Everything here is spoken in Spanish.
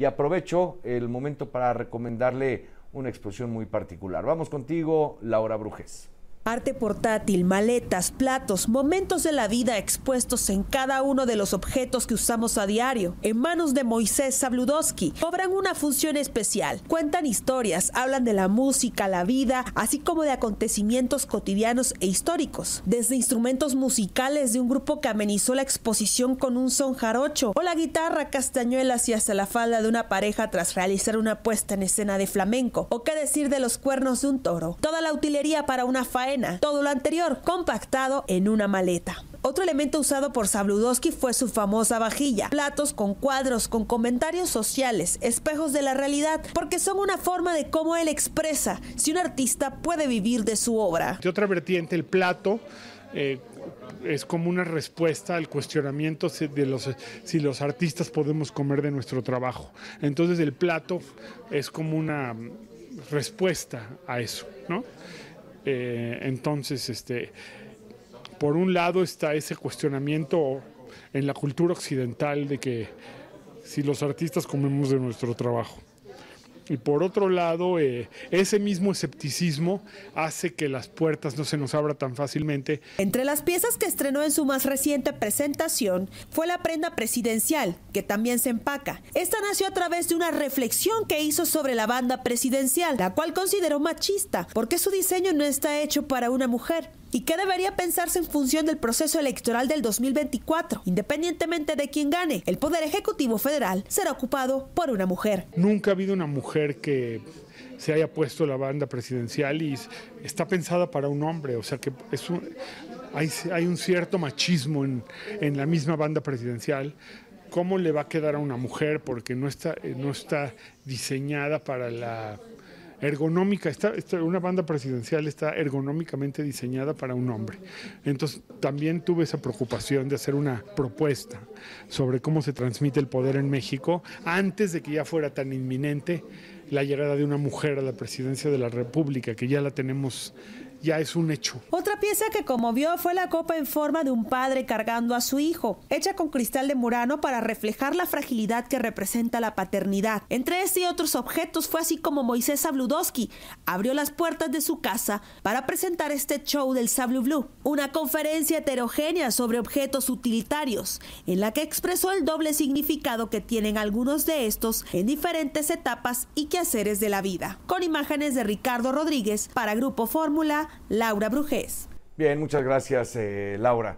y aprovecho el momento para recomendarle una exposición muy particular. Vamos contigo, Laura Brujes. Arte portátil, maletas, platos, momentos de la vida expuestos en cada uno de los objetos que usamos a diario, en manos de Moisés Sabludowski, cobran una función especial. Cuentan historias, hablan de la música, la vida, así como de acontecimientos cotidianos e históricos. Desde instrumentos musicales de un grupo que amenizó la exposición con un son jarocho, o la guitarra castañuelas y hasta la falda de una pareja tras realizar una puesta en escena de flamenco, o qué decir de los cuernos de un toro. Toda la utilería para una faena todo lo anterior compactado en una maleta. Otro elemento usado por Sabludowski fue su famosa vajilla, platos con cuadros, con comentarios sociales, espejos de la realidad, porque son una forma de cómo él expresa si un artista puede vivir de su obra. De otra vertiente, el plato eh, es como una respuesta al cuestionamiento de los, si los artistas podemos comer de nuestro trabajo. Entonces el plato es como una respuesta a eso, ¿no? Eh, entonces, este, por un lado está ese cuestionamiento en la cultura occidental de que si los artistas comemos de nuestro trabajo. Y por otro lado, eh, ese mismo escepticismo hace que las puertas no se nos abran tan fácilmente. Entre las piezas que estrenó en su más reciente presentación fue la prenda presidencial, que también se empaca. Esta nació a través de una reflexión que hizo sobre la banda presidencial, la cual consideró machista, porque su diseño no está hecho para una mujer y que debería pensarse en función del proceso electoral del 2024. Independientemente de quién gane, el Poder Ejecutivo Federal será ocupado por una mujer. Nunca ha habido una mujer que se haya puesto la banda presidencial y está pensada para un hombre, o sea que hay, un cierto machismo en, la misma banda presidencial cómo le va a quedar a una mujer porque no está, no está diseñada para la ergonómica, una banda presidencial está ergonómicamente diseñada para un hombre. Entonces también tuve esa preocupación de hacer una propuesta sobre cómo se transmite el poder en México antes de que ya fuera tan inminente la llegada de una mujer a la presidencia de la República, que ya la tenemos ya es un hecho. Otra pieza que conmovió fue la copa en forma de un padre cargando a su hijo, hecha con cristal de Murano para reflejar la fragilidad que representa la paternidad. Entre este y otros objetos fue así como Moisés Sabludowski abrió las puertas de su casa para presentar este show del Sablu Blue, una conferencia heterogénea sobre objetos utilitarios, en la que expresó el doble significado que tienen algunos de estos en diferentes etapas y quehaceres de la vida. Con imágenes de Ricardo Rodríguez para Grupo Fórmula, Laura Brujés. Bien, muchas gracias, eh, Laura.